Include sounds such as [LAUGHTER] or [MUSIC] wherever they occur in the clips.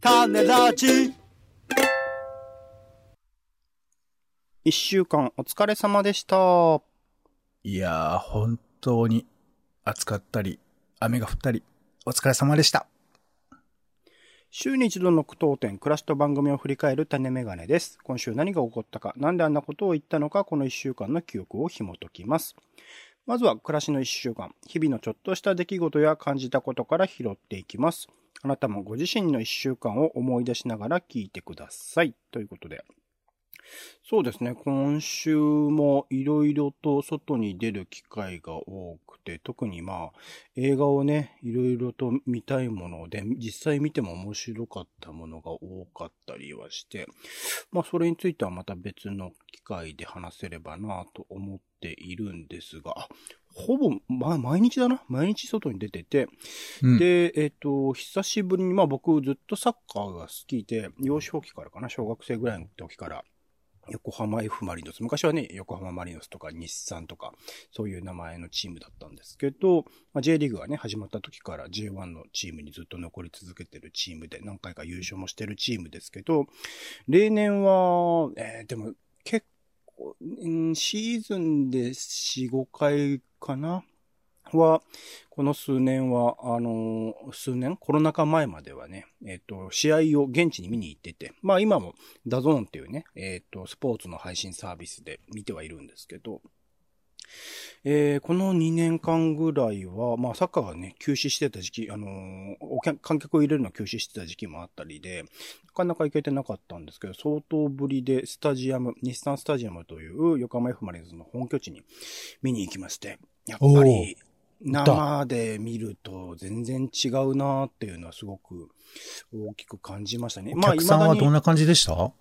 種ラジ一週間お疲れ様でした。いやー、本当に暑かったり、雨が降ったり、お疲れ様でした。週に一度の句読点、暮らしと番組を振り返る種メガネです。今週何が起こったか、なんであんなことを言ったのか、この一週間の記憶を紐解きます。まずは暮らしの一週間、日々のちょっとした出来事や感じたことから拾っていきます。あなたもご自身の一週間を思い出しながら聞いてください。ということで。そうですね。今週もいろいろと外に出る機会が多くて、特にまあ映画をね、いろいろと見たいもので、実際見ても面白かったものが多かったりはして、まあそれについてはまた別の機会で話せればなと思っているんですが、ほぼ、ま、毎日だな。毎日外に出てて、うん、で、えっ、と、久しぶりに、まあ僕ずっとサッカーが好きで、幼少期からかな、小学生ぐらいの時から、横浜 F・ マリノス。昔はね、横浜マリノスとか日産とか、そういう名前のチームだったんですけど、まあ、J リーグがね、始まった時から J1 のチームにずっと残り続けてるチームで、何回か優勝もしてるチームですけど、例年は、えー、でも結シーズンで4、5回かな？は、この数年は、あの、数年？コロナ禍前まではね、えっ、と、試合を現地に見に行ってて、まあ今も DAZN っていうね、えっ、と、スポーツの配信サービスで見てはいるんですけど、えー、この2年間ぐらいは、まあサッカーがね、休止してた時期、あのー、観客を入れるのを休止してた時期もあったりで、なかなか行けてなかったんですけど、相当ぶりでスタジアム、日産スタジアムという横浜 F・ マリノスの本拠地に見に行きまして、やっぱり、生で見ると全然違うなっていうのはすごく大きく感じましたね。お客さんはどんな感じでした？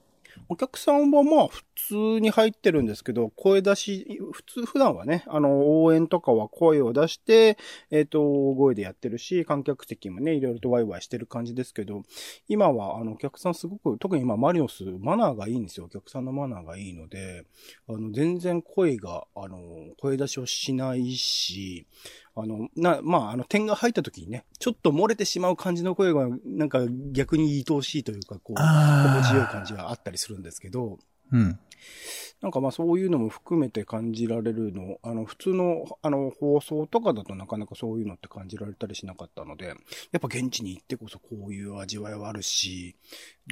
お客さんはまあ普通に入ってるんですけど、声出し、普通、普段はね、あの、応援とかは声を出して、えっ、ー、と、声でやってるし、観客席もね、いろいろとワイワイしてる感じですけど、今はあの、お客さんすごく、特に今マリオス、マナーがいいんですよ。お客さんのマナーがいいので、あの、全然声が、あの、声出しをしないし、あの、な、まあ、あの、点が入った時にね、ちょっと漏れてしまう感じの声が、なんか逆に愛おしいというか、こう、心地よい感じがあったりするんですけど、うん。なんかまあそういうのも含めて感じられるの、あの普通のあの放送とかだとなかなかそういうのって感じられたりしなかったので、やっぱ現地に行ってこそこういう味わいはあるし、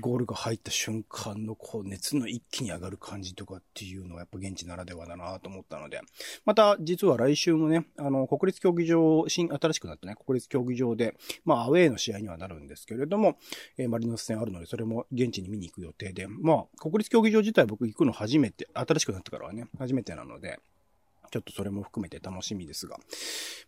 ゴールが入った瞬間のこう熱の一気に上がる感じとかっていうのはやっぱ現地ならではだなと思ったので、また実は来週もね、あの国立競技場、新、新しくなったね、国立競技場で、まあアウェーの試合にはなるんですけれども、えー、マリノス戦あるのでそれも現地に見に行く予定で、まあ国立競技場自体僕行くの初めて、新しくなってからはね、初めてなので、ちょっとそれも含めて楽しみですが、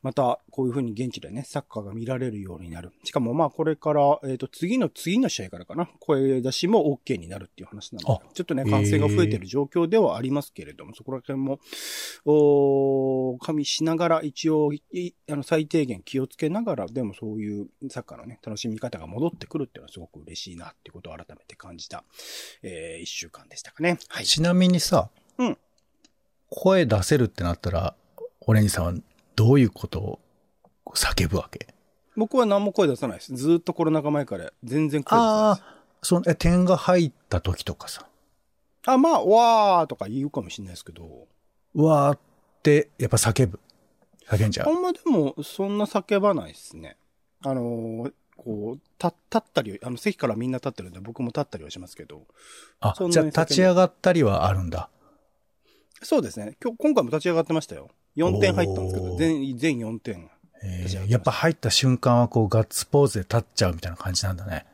また、こういう風に現地でね、サッカーが見られるようになる。しかもまあこれから、えっ、ー、と、次の次の試合からかな、声出しも OK になるっていう話なので、ちょっとね、感染が増えてる状況ではありますけれども、そこら辺も、お加味しながら、一応、あの、最低限気をつけながら、でもそういうサッカーのね、楽しみ方が戻ってくるっていうのはすごく嬉しいなっていうことを改めて感じた、えー、一週間でしたかね。はい。ちなみにさ、うん。声出せるってなったら、オレンジさんはどういうことを叫ぶわけ？僕は何も声出さないです。ずっとコロナ禍前から全然声出さないです。ああ、その、え、点が入った時とかさ。あ、まあ、わーとか言うかもしれないですけど。わーって、やっぱ叫ぶ。叫んじゃう。あんまでも、そんな叫ばないですね。あのー、こう、た、立ったり、あの、席からみんな立ってるんで、僕も立ったりはしますけど。あ、じゃあ立ち上がったりはあるんだ。そうですね。今日、今回も立ち上がってましたよ。4点入ったんですけど、全、全4点。えー、やっぱ入った瞬間はこうガッツポーズで立っちゃうみたいな感じなんだね。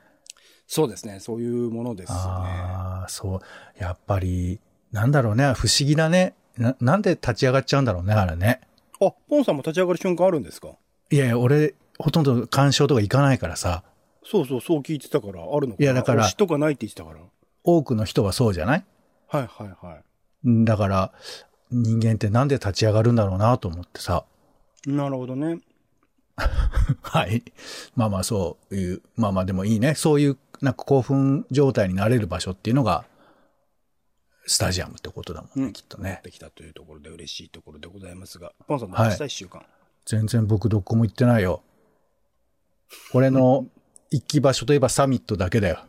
そうですね。そういうものですね。ああ、そう。やっぱり、なんだろうね。不思議だね。な、なんで立ち上がっちゃうんだろうね、あれね。あ、ポンさんも立ち上がる瞬間あるんですか？いやいや、俺、ほとんど干渉とか行かないからさ。そうそう、そう聞いてたから、あるのかいや、だから。人がないって言ってたから。多くの人はそうじゃない？はいはいはい。だから、人間ってなんで立ち上がるんだろうなと思ってさ。なるほどね。[LAUGHS] はい。まあまあそういう、まあまあでもいいね。そういう、なんか興奮状態になれる場所っていうのが、スタジアムってことだもんね、うんきっとね。できたというところで嬉しいところでございますが、ポンさんどうでした、一週間。全然僕どこも行ってないよ。俺の [LAUGHS] 行き場所といえばサミットだけだよ。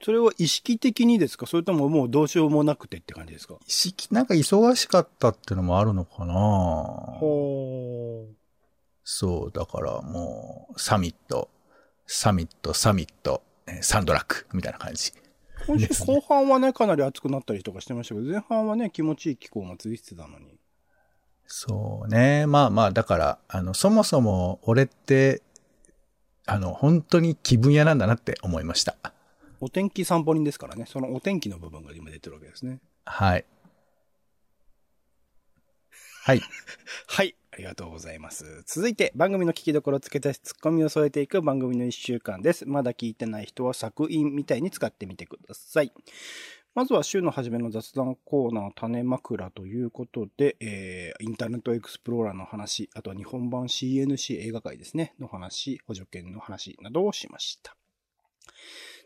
それは意識的にですか？それとももうどうしようもなくてって感じですか？意識、なんか忙しかったってのもあるのかなほー。そう、だからもう、サミット、サミット、サミット、えーサンドラック、みたいな感じ。今週後半はね、かなり暑くなったりとかしてましたけど、前半はね、気持ちいい気候が続いてたのに。そうね。まあまあ、だから、あの、そもそも俺って、あの、本当に気分屋なんだなって思いました。お天気散歩人ですからね、そのお天気の部分が今出てるわけですね。はい。はい。[LAUGHS] はい。ありがとうございます。続いて、番組の聞きどころ付け足しツッコミを添えていく番組の一週間です。まだ聞いてない人は作品みたいに使ってみてください。まずは週の初めの雑談コーナー種枕ということで、えー、インターネットエクスプローラーの話、あとは日本版 CNC 映画界ですね、の話、補助券の話などをしました。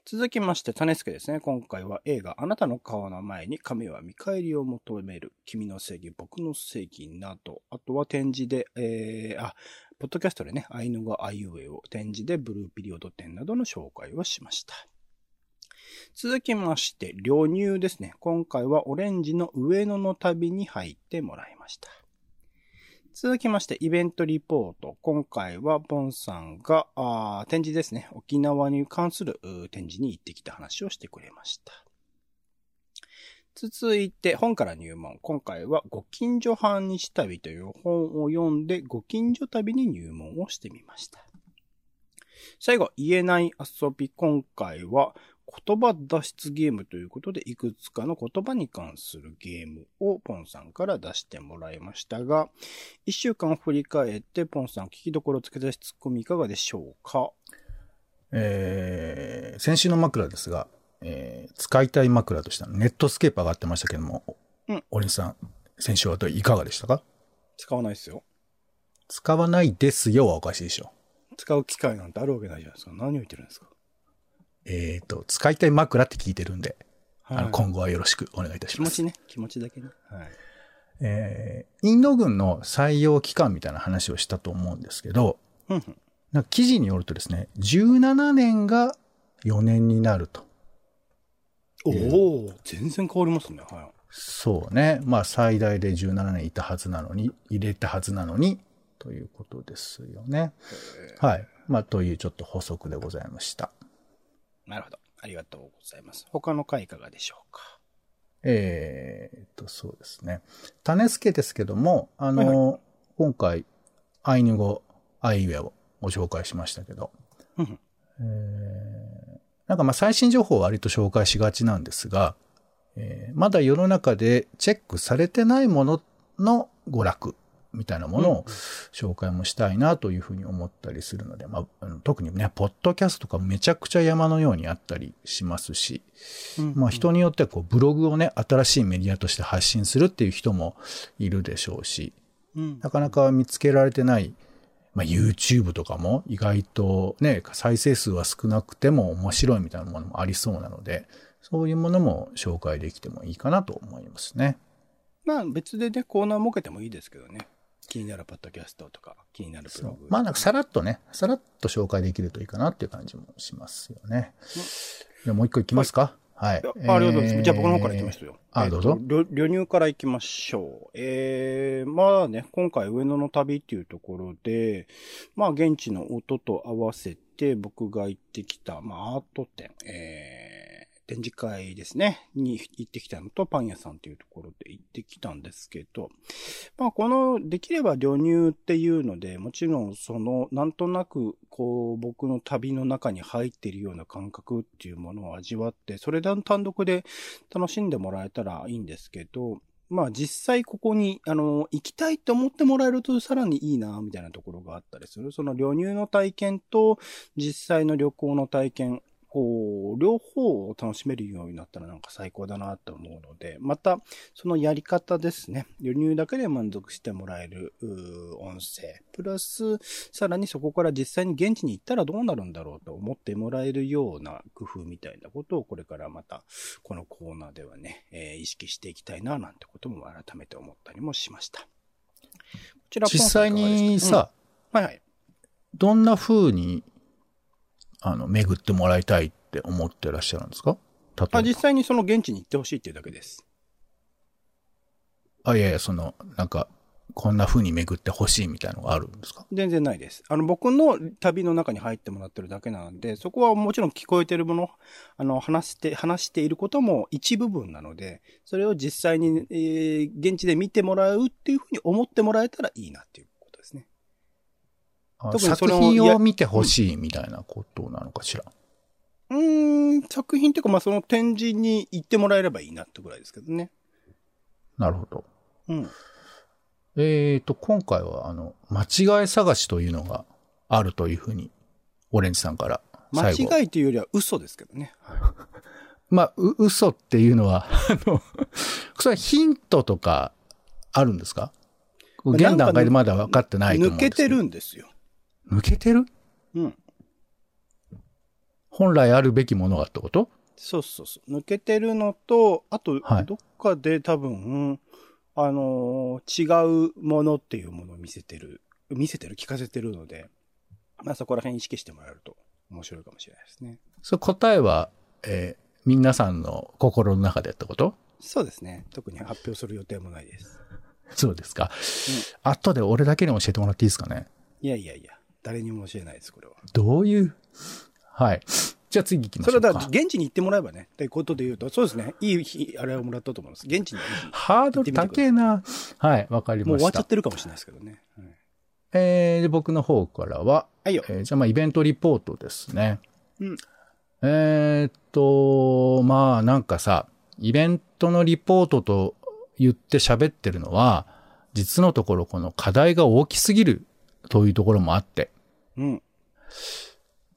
続きまして、種助ですね。今回は映画、あなたの顔の前に神は見返りを求める、君の正義、僕の正義など、あとは展示で、えー、あ、ポッドキャストでね、アイヌがアイウェイを展示でブルーピリオド展などの紹介をしました。続きまして、旅入ですね。今回はオレンジの上野の旅に入ってもらいました。続きまして、イベントリポート。今回は、ボンさんが、あ展示ですね。沖縄に関する展示に行ってきた話をしてくれました。続いて、本から入門。今回は、ご近所半日旅という本を読んで、ご近所旅に入門をしてみました。最後、言えない遊び。今回は、言葉脱出ゲームということで、いくつかの言葉に関するゲームをポンさんから出してもらいましたが、一週間振り返って、ポンさん聞きどころつけ出しツッコミいかがでしょうか？えー、先週の枕ですが、えー使いたい枕としてのネットスケープ上がってましたけども、うんおりんさん、先週はどういかがでしたか？使わないですよ。使わないですよはおかしいでしょ。使う機会なんてあるわけないじゃないですか。何を言ってるんですか？えっ、と、使いたい枕って聞いてるんで、はいあの今後はよろしくお願いいたします。気持ちね。気持ちだけね。はい。えーインド軍の採用期間みたいな話をしたと思うんですけど、ふん。なんか記事によるとですね、17年が4年になると。おお、全然変わりますね。はそうね。まあ最大で17年いたはずなのに、入れたはずなのに、ということですよね。はい。まあというちょっと補足でございました。い。なるほど。ありがとうございます。他の回いかがでしょうか？えーっと、そうですね。種付けですけども、あの、はい今回、アイヌ語、アイウェイをご紹介しましたけど。えーなんかまあ最新情報を割と紹介しがちなんですが、えーまだ世の中でチェックされてないものの娯楽みたいなものを紹介もしたいなというふうに思ったりするので、まあ特にね、ポッドキャストとかめちゃくちゃ山のようにあったりしますし、うんまあ人によってはこうブログをね、新しいメディアとして発信するっていう人もいるでしょうし、うん。なかなか見つけられてない、まあ、YouTube とかも意外とね、再生数は少なくても面白いみたいなものもありそうなので、そういうものも紹介できてもいいかなと思いますね。まあ別でね、コーナー設けてもいいですけどね。気になるポッドキャストとか、気になるブログ。まあなんかさらっとね、さらっと紹介できるといいかなっていう感じもしますよね。じゃあもう一個いきますか？はい。あありがとうございます。じゃあ僕の方からいきますよ。あどうぞ旅入からいきましょう。えー、まあね、今回上野の旅っていうところで、まあ現地の音と合わせて僕が行ってきた、まあアート展、えー、展示会ですね、に行ってきたのとパン屋さんっていうところで行ってきたんですけど、まあこの、できれば旅入っていうので、もちろんその、なんとなく、こう、僕の旅の中に入っているような感覚っていうものを味わって、それで単独で楽しんでもらえたらいいんですけど、まあ実際ここに、あの、行きたいと思ってもらえるとさらにいいな、みたいなところがあったりする。その旅入の体験と実際の旅行の体験、こう、両方を楽しめるようになったらなんか最高だなと思うので、また、そのやり方ですね。輸入だけで満足してもらえる、音声。プラス、さらにそこから実際に現地に行ったらどうなるんだろうと思ってもらえるような工夫みたいなことをこれからまた、このコーナーではね、えー意識していきたいな、なんてことも改めて思ったりもしました。こちら、実際にさ、うんはいはい。どんな風にあの、巡ってもらいたいって思ってらっしゃるんですか？例えばあ、実際にその現地に行ってほしいっていうだけです。あ、いやいや、その、なんか、こんな風に巡ってほしいみたいなのがあるんですか？全然ないです。あの、僕の旅の中に入ってもらってるだけなので、そこはもちろん聞こえてるもの、あの、話して、話していることも一部分なので、それを実際に、えー現地で見てもらうっていうふうに思ってもらえたらいいなっていう特にそ作品を見てほしいみたいなことなのかしら？うーん、作品っていうか、まあ、その展示に行ってもらえればいいなってぐらいですけどね。なるほど。うん。えーと、今回は、あの、間違い探しというのがあるというふうに、オレンジさんから間。違いというよりは嘘ですけどね。[LAUGHS] まあ、う、嘘っていうのは、[LAUGHS] あの、それはヒントとかあるんですか？まあ現段階でまだ分かってないと思うん抜けてですけど。るんですよ。抜けてる？うん。本来あるべきものがってこと？そうそうそう。抜けてるのと、あとはい、どっかで多分、あのー違うものっていうものを見せてる、見せてる、聞かせてるので、まあそこら辺意識してもらえると面白いかもしれないですね。それ答えは、えー皆さんの心の中でってこと？そうですね。特に発表する予定もないです。[LAUGHS] そうですか。後で俺だけに教えてもらっていいですかね？いやいやいや、誰にも教えないです、これは。どういう？はい。じゃあ次行きましょうか。それはだ現地に行ってもらえばね、ということで言うと、そうですね。いい日、あれをもらったと思います。現地にぜひハードル高えな。はい、わかりましたもう終わっちゃっ。てるかもしれないですけどね。はいえーで僕の方からは、はいよ。えーじゃあまあイベントリポートですね。うんえーっと、まあなんかさ、イベントのリポートと言って喋ってるのは、実のところこの課題が大きすぎるというところもあって、うん。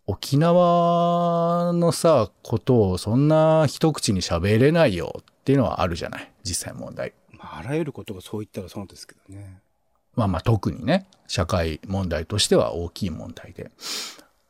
沖縄のさ、ことをそんな一口に喋れないよっていうのはあるじゃない？実際問題。まあ、あらゆることがそう言ったらそうですけどね。まあまあ特にね、社会問題としては大きい問題で。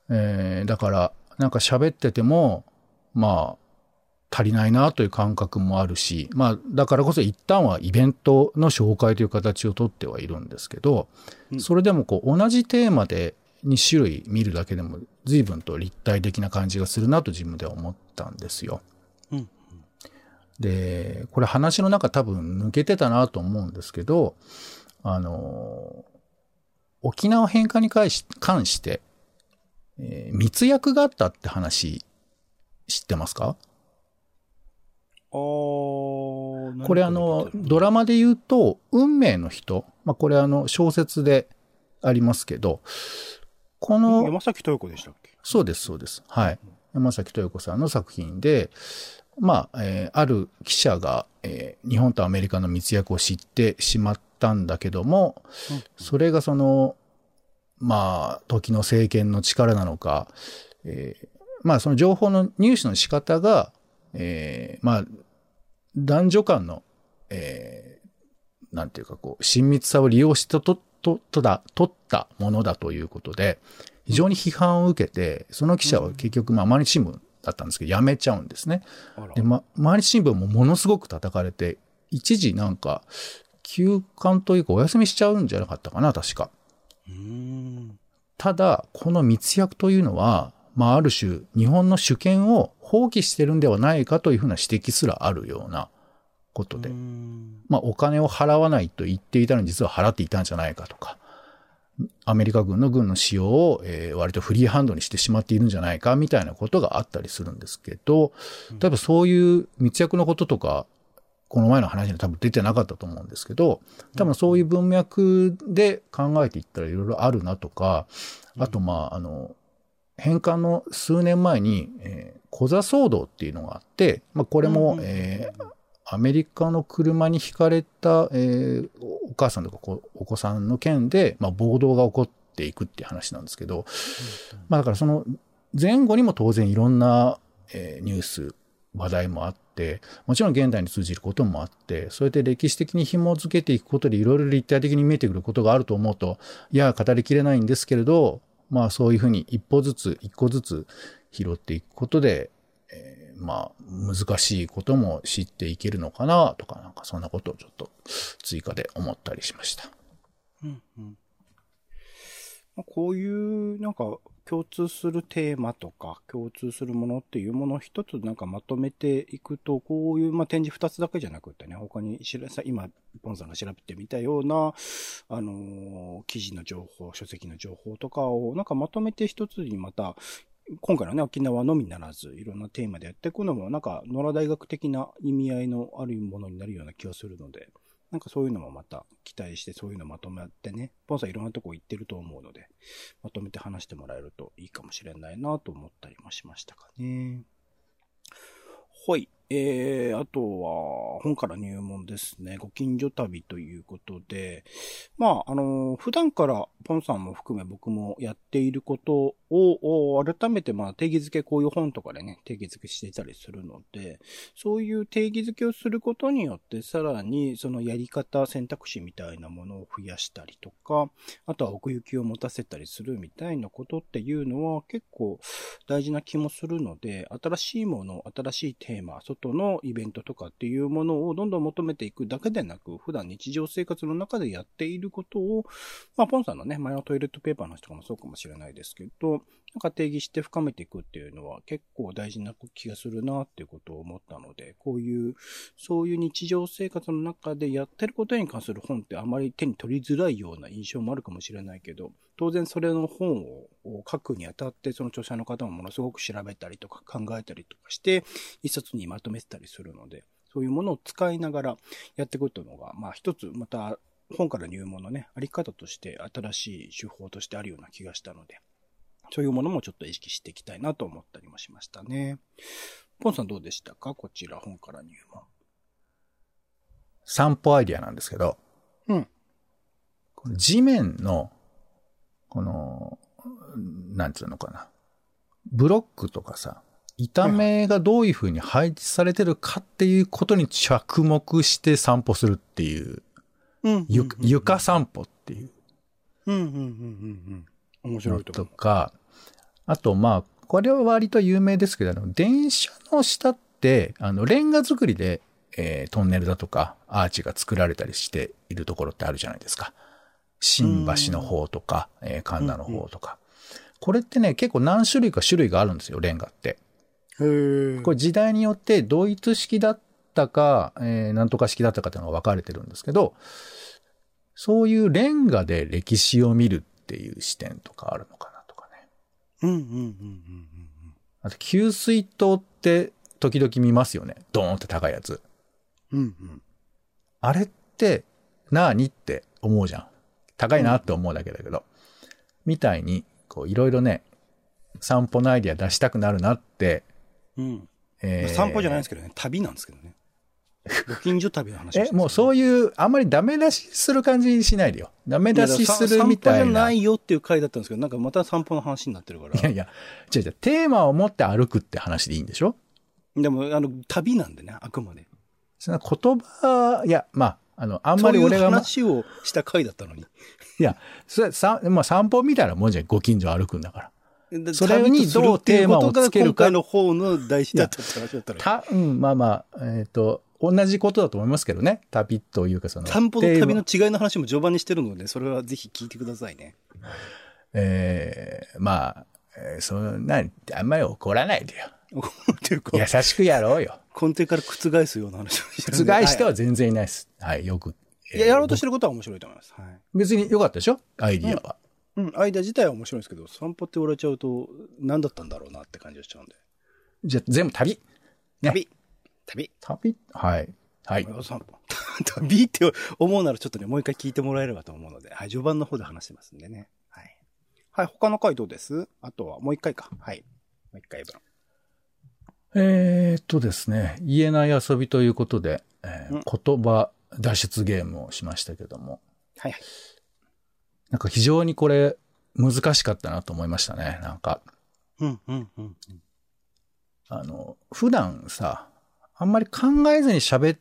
えーだから、なんか喋ってても、まあ、足りないなという感覚もあるし、まあ、だからこそ一旦はイベントの紹介という形をとってはいるんですけど、うんそれでもこう同じテーマで2種類見るだけでも随分と立体的な感じがするなと自分では思ったんですよ。うん。で、これ話の中多分抜けてたなと思うんですけど、あの、沖縄返還に関し関して、えー密約があったって話知ってますか？あーこれあの、ドラマで言うと、運命の人、まあこれあの小説でありますけど、この、山崎豊子でしたっけ？そうです、そうです。はい。山崎豊子さんの作品で、まあ、えーある記者が、えー日本とアメリカの密約を知ってしまったんだけども、それがその、まあ、時の政権の力なのか、えーまあ、その情報の入手の仕方が、えーまあ、男女間の、えーなんていうかこう、親密さを利用してと、と、と、とだ、取ったものだということで、非常に批判を受けて、その記者は結局、まあ、毎日新聞だったんですけど、辞めちゃうんですね。で、ま、毎日新聞もものすごく叩かれて、一時なんか、休刊というかお休みしちゃうんじゃなかったかな、確か。ただ、この密約というのは、まあ、ある種、日本の主権を放棄してるんではないかというふうな指摘すらあるようなことで。まあ、お金を払わないと言っていたのに実は払っていたんじゃないかとか、アメリカ軍の軍の使用を、えー割とフリーハンドにしてしまっているんじゃないかみたいなことがあったりするんですけど、例えばそういう密約のこととか、この前の話には多分出てなかったと思うんですけど、多分そういう文脈で考えていったらいろいろあるなとか、あとまあ、あの、返還の数年前に、えー、小座騒動っていうのがあって、まあこれも、えーアメリカの車にひかれた、えーお母さんとかお子さんの件で、まあ、暴動が起こっていくっていう話なんですけど、まあだからその前後にも当然いろんな、えーニュース、話題もあって、もちろん現代に通じることもあって、そうやって歴史的に紐づけていくことでいろいろ立体的に見えてくることがあると思うと、いや、語りきれないんですけれど、まあそういうふうに一歩ずつ一個ずつ拾っていくことで、えーまあ難しいことも知っていけるのかなとか、なんかそんなことをちょっと追加で思ったりしました。うんうんまこういう、なんか、共通するテーマとか、共通するものっていうものを一つなんかまとめていくと、こういう、まあ、展示二つだけじゃなくてね、他にしらさ、今、ポンさんが調べてみたような、あのー記事の情報、書籍の情報とかを、なんかまとめて一つにまた、今回のね、沖縄のみならず、いろんなテーマでやっていくのも、なんか、野良大学的な意味合いのあるものになるような気がするので、なんかそういうのもまた期待して、そういうのまとめてね、ポンさんいろんなとこ行ってると思うので、まとめて話してもらえるといいかもしれないなと思ったりもしましたかね。はい。えー、あとは、本から入門ですね。ご近所旅ということで、まあ、あの、普段からポンさんも含め僕もやっていることを、改めてまあ定義づけ、こういう本とかでね、定義づけしていたりするので、そういう定義づけをすることによって、さらにそのやり方、選択肢みたいなものを増やしたりとか、あとは奥行きを持たせたりするみたいなことっていうのは結構大事な気もするので、新しいもの、新しいテーマ、外のイベントとかっていうものをどんどん求めていくだけでなく、普段日常生活の中でやっていることを、まあ、ポンさんのね、前のトイレットペーパーの人とかもそうかもしれないですけど、なんか定義して深めていくっていうのは結構大事な気がするなっていうことを思ったので、こういう、そういう日常生活の中でやってることに関する本ってあまり手に取りづらいような印象もあるかもしれないけど、当然それの本を書くにあたって、その著者の方もものすごく調べたりとか考えたりとかして、一冊にまとめてたりするので、そういうものを使いながらやっていくというのが、まあ一つまた本から入門のね、あり方として新しい手法としてあるような気がしたので、そういうものもちょっと意識していきたいなと思ったりもしましたね。ポンさんどうでしたか？こちら本から入門。散歩アイディアなんですけど、うん。この地面の、この、なんつうのかな。ブロックとかさ、板目がどういう風に配置されてるかっていうことに着目して散歩するっていう、うんゆ床散歩っていううんうんうんうんうん。面白のいとか、あとまあ、これは割と有名ですけど、あの電車の下って、あの、レンガ作りで、えートンネルだとか、アーチが作られたりしているところってあるじゃないですか。新橋の方とか、えー神田の方とか。これってね、結構何種類か種類があるんですよ、レンガって。へーこれ時代によってドイツ式だったか、えーなんとか式だったかっていうのが分かれてるんですけど、そういうレンガで歴史を見るっていう視点とかあるのかなとかね。うんうんうんうんあと、給水塔って時々見ますよね。ドーンって高いやつ。うん。うんうん。あれって何って思うじゃん。高いなって思うだけだけど。みたいに、こう、いろいろね、散歩のアイディア出したくなるなって、うん。えー散歩じゃないんですけどね、旅なんですけどね。ご近所旅の話え、もうそうういう、あんまりダメ出しする感じにしないでよ。ダメ出しするみたいな。散歩じゃないよっていう回だったんですけど、なんかまた散歩の話になってるから。いやいや、違う違う、テーマを持って歩くって話でいいんでしょ？でも、あの、旅なんでね、あくまで。その言葉、いや、まあ、あの、あんそういうまり俺が、ま、話をした回だったのに。いや、それ、さ、まあ、散歩みたいなもんじゃん、ご近所歩くんだから。でそれにどうテーマをつけるか今回の方の大事だったって話だったのに。た、うん、まあまあ、えっ、と、同じことだと思いますけどね。旅というか、その。散歩と旅の違いの話も序盤にしてるので、それはぜひ聞いてくださいね。えーまあ、えーそんな、あんまり怒らないでよ。優しくやろうよ。根底から覆すような話をし覆しては全然いないです。はい、よく。いや、やろうとしてることは面白いと思います。はい。別に良かったでしょ？アイディアは。うん、間自体は面白いんですけど、散歩って言われちゃうと、何だったんだろうなって感じがしちゃうんで。じゃあ、全部旅？ね旅旅旅？はい。はい。[LAUGHS] 旅って思うならちょっとね、もう一回聞いてもらえればと思うので、はい、序盤の方で話してますんでね。はい。はい、他の回どうです？あとはもう一回か。はい。もう一回分。えー、っとですね、言えない遊びということで、えーうん言葉脱出ゲームをしましたけども、はいはい。なんか非常にこれ難しかったなと思いましたね。なんか、うん、うん、うん。あの、普段さ、あんまり考えずに喋っ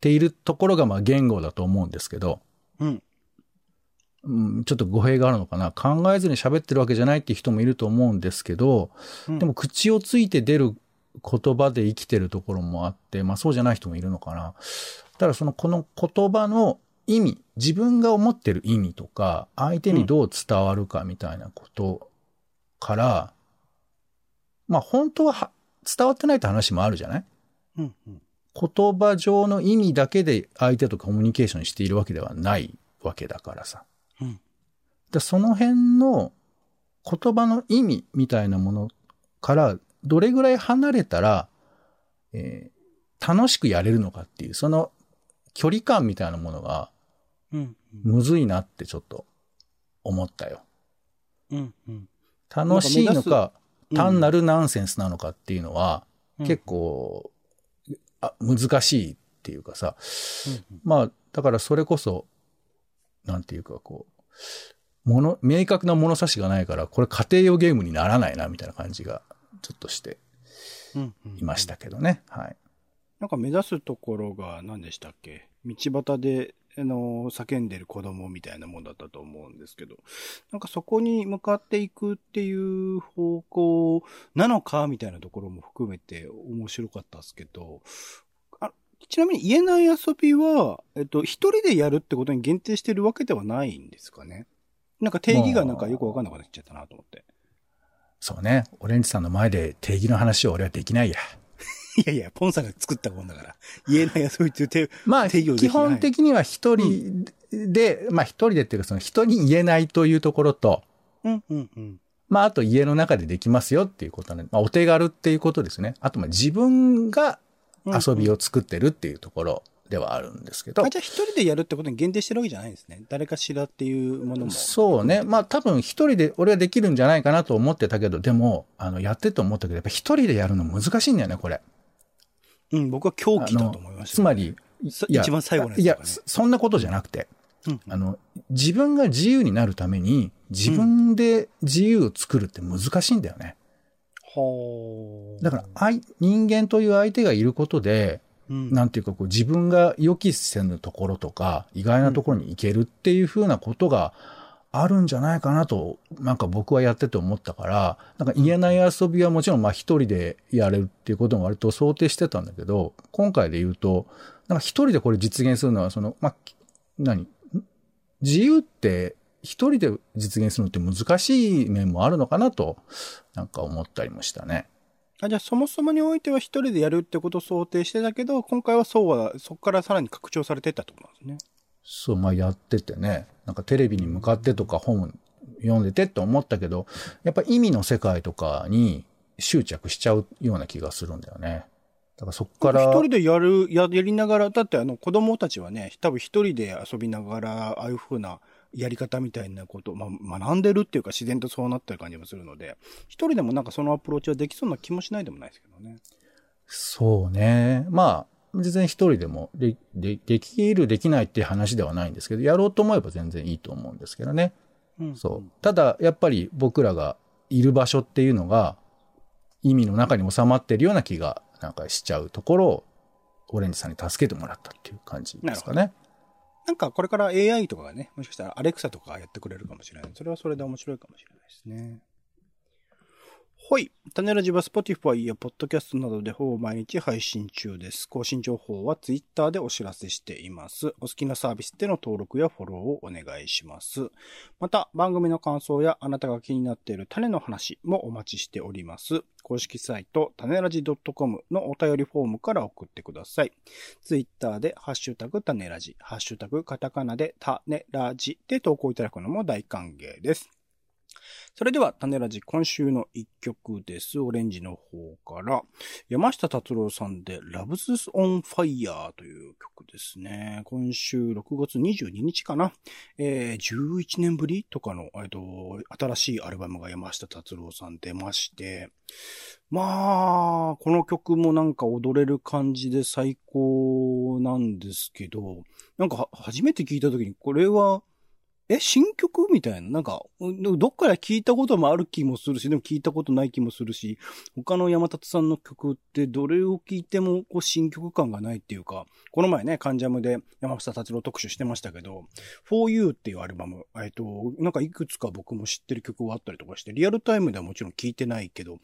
ているところがまあ言語だと思うんですけど、うん。うん、ちょっと語弊があるのかな。考えずに喋ってるわけじゃないっていう人もいると思うんですけど、うんでも口をついて出る言葉で生きてるところもあって、まあそうじゃない人もいるのかな。ただそのこの言葉の意味、自分が思ってる意味とか、相手にどう伝わるかみたいなことから、まあ本当はは伝わってないって話もあるじゃない？うんうん。言葉上の意味だけで相手とコミュニケーションしているわけではないわけだからさ。うんでその辺の言葉の意味みたいなものからどれぐらい離れたら、えー楽しくやれるのかっていう、その距離感みたいなものがうんむずいなってちょっと思ったよ。うんうん。楽しいのか、うん単なるナンセンスなのかっていうのは、うん結構あ難しいっていうかさ、うんまあ、だからそれこそ、なんていうかこう、もの、明確な物差しがないから、これ家庭用ゲームにならないな、みたいな感じが、ちょっとしてうんうんいましたけどね。はい。なんか目指すところが何でしたっけ？道端で、あの、叫んでる子供みたいなもんだったと思うんですけど、なんかそこに向かっていくっていう方向なのかみたいなところも含めて面白かったですけど、あちなみに言えない遊びは、えっと、一人でやるってことに限定してるわけではないんですかね？なんか定義がなんかよくわかんなくなっちゃったなと思って。そうね。オレンジさんの前で定義の話を俺はできないや。いやいや、ポンさんが作ったもんだから、言えない遊びっていう手、まあ、基本的には一人で、まあ一人でっていうか、その人に言えないというところと、うんうんうん。まあ、あと家の中でできますよっていうことね。まあ、お手軽っていうことですね。あと、まあ、自分が遊びを作ってるっていうところではあるんですけど。あ、じゃあ一人でやるってことに限定してるわけじゃないんですね。誰かしらっていうものも。そうね。まあ、多分一人で俺はできるんじゃないかなと思ってたけど、でも、あの、やってて思ったけど、やっぱ一人でやるの難しいんだよね、これ。うん、僕は狂気だと思いました、つまり、一番最後のやついやそそんなことじゃなくて、うん。あの、自分が自由になるために、自分で自由を作るって難しいんだよね。はあ。だから、あい人間という相手がいることで、うん、なんていうかこう自分が予期せぬところとか、意外なところに行けるっていうふうなことがあるんじゃないかなと、なんか僕はやってて思ったから、なんか言えない遊びはもちろんまあ一人でやれるっていうことも割と想定してたんだけど、今回で言うと、なんか一人でこれ実現するのは、その、まあ、何？自由って一人で実現するのって難しい面もあるのかなと、なんか思ったりもしたね。あじゃあそもそもにおいては一人でやるってことを想定してたけど、今回はそうは、そこからさらに拡張されてったってことなんですね。そう、まあやっててね、なんかテレビに向かってとか本読んでてって思ったけど、やっぱ意味の世界とかに執着しちゃうような気がするんだよね。だからそこから、一人でやる、や、やりながら、だってあの子供たちはね、多分一人で遊びながら、ああいう風なやり方みたいなことを、まあ、学んでるっていうか自然とそうなってる感じもするので、一人でもなんかそのアプローチはできそうな気もしないでもないですけどね。そうね。まあ、全然一人でもででできる、できないっていう話ではないんですけど、やろうと思えば全然いいと思うんですけどね。うんそう。ただ、やっぱり僕らがいる場所っていうのが、意味の中に収まってるような気がなんかしちゃうところを、オレンジさんに助けてもらったっていう感じですかね。なんかこれから AI とかがね、もしかしたらアレクサとかがやってくれるかもしれない。それはそれで面白いかもしれないですね。ほい。種ラジは Spotify や Podcast などでほぼ毎日配信中です。更新情報は Twitter でお知らせしています。お好きなサービスでの登録やフォローをお願いします。また、番組の感想やあなたが気になっている種の話もお待ちしております。公式サイト、種ラジ .com のお便りフォームから送ってください。ツイッターで、ハッシュタグタネラジ、ハッシュタグカタカナでタネラジで投稿いただくのも大歓迎です。それでは、タネラジ今週の一曲です。オレンジの方から、山下達郎さんで Love's on Fire という曲ですね。今週6月22日かな。えー、11年ぶりとかの、えっと、新しいアルバムが山下達郎さん出まして、まあ、この曲もなんか踊れる感じで最高なんですけど、なんか初めて聞いた時にこれは、え、新曲？みたいな。なんか、どっから聞いたこともある気もするし、でも聞いたことない気もするし、他の山立さんの曲ってどれを聞いてもこう新曲感がないっていうか、この前ね、カンジャムで山下達郎特集してましたけど、For You っていうアルバム、えっと、なんかいくつか僕も知ってる曲があったりとかして、リアルタイムではもちろん聞いてないけど、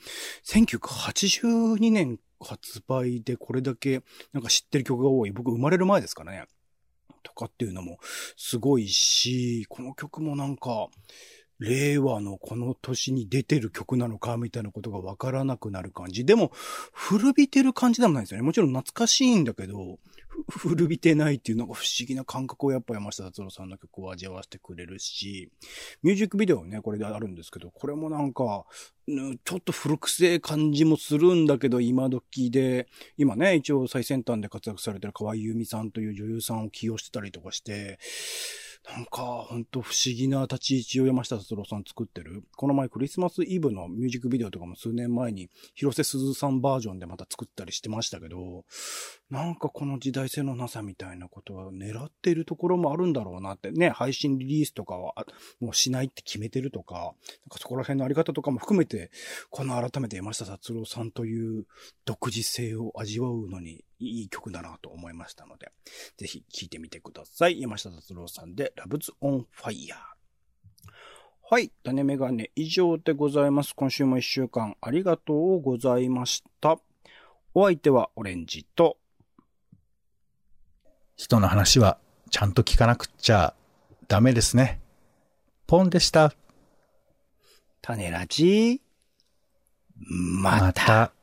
1982年発売でこれだけなんか知ってる曲が多い。僕生まれる前ですからね。とかっていうのもすごいし、この曲もなんか、令和のこの年に出てる曲なのかみたいなことがわからなくなる感じ。でも、古びてる感じでもないんですよね。もちろん懐かしいんだけど、[LAUGHS] 古びてないっていうなんか不思議な感覚をやっぱ山下達郎さんの曲を味わわせてくれるし、ミュージックビデオね、これであるんですけど、これもなんか、ちょっと古くせえ感じもするんだけど、今時で、今ね、一応最先端で活躍されてる河合由美さんという女優さんを起用してたりとかして、なんか、ほんと不思議な立ち位置を山下達郎さん作ってる。この前クリスマスイブのミュージックビデオとかも数年前に広瀬すずさんバージョンでまた作ったりしてましたけど、なんかこの時代性のなさみたいなことは狙っているところもあるんだろうなってね、配信リリースとかはもうしないって決めてるとか、なんかそこら辺のあり方とかも含めて、この改めて山下達郎さんという独自性を味わうのにいい曲だなと思いましたので、ぜひ聴いてみてください。山下達郎さんで、ラブズオンファイヤー。はい。種メガネ以上でございます。今週も一週間ありがとうございました。お相手はオレンジと、人の話はちゃんと聞かなくっちゃダメですね。ポンでした。種ラジまた。また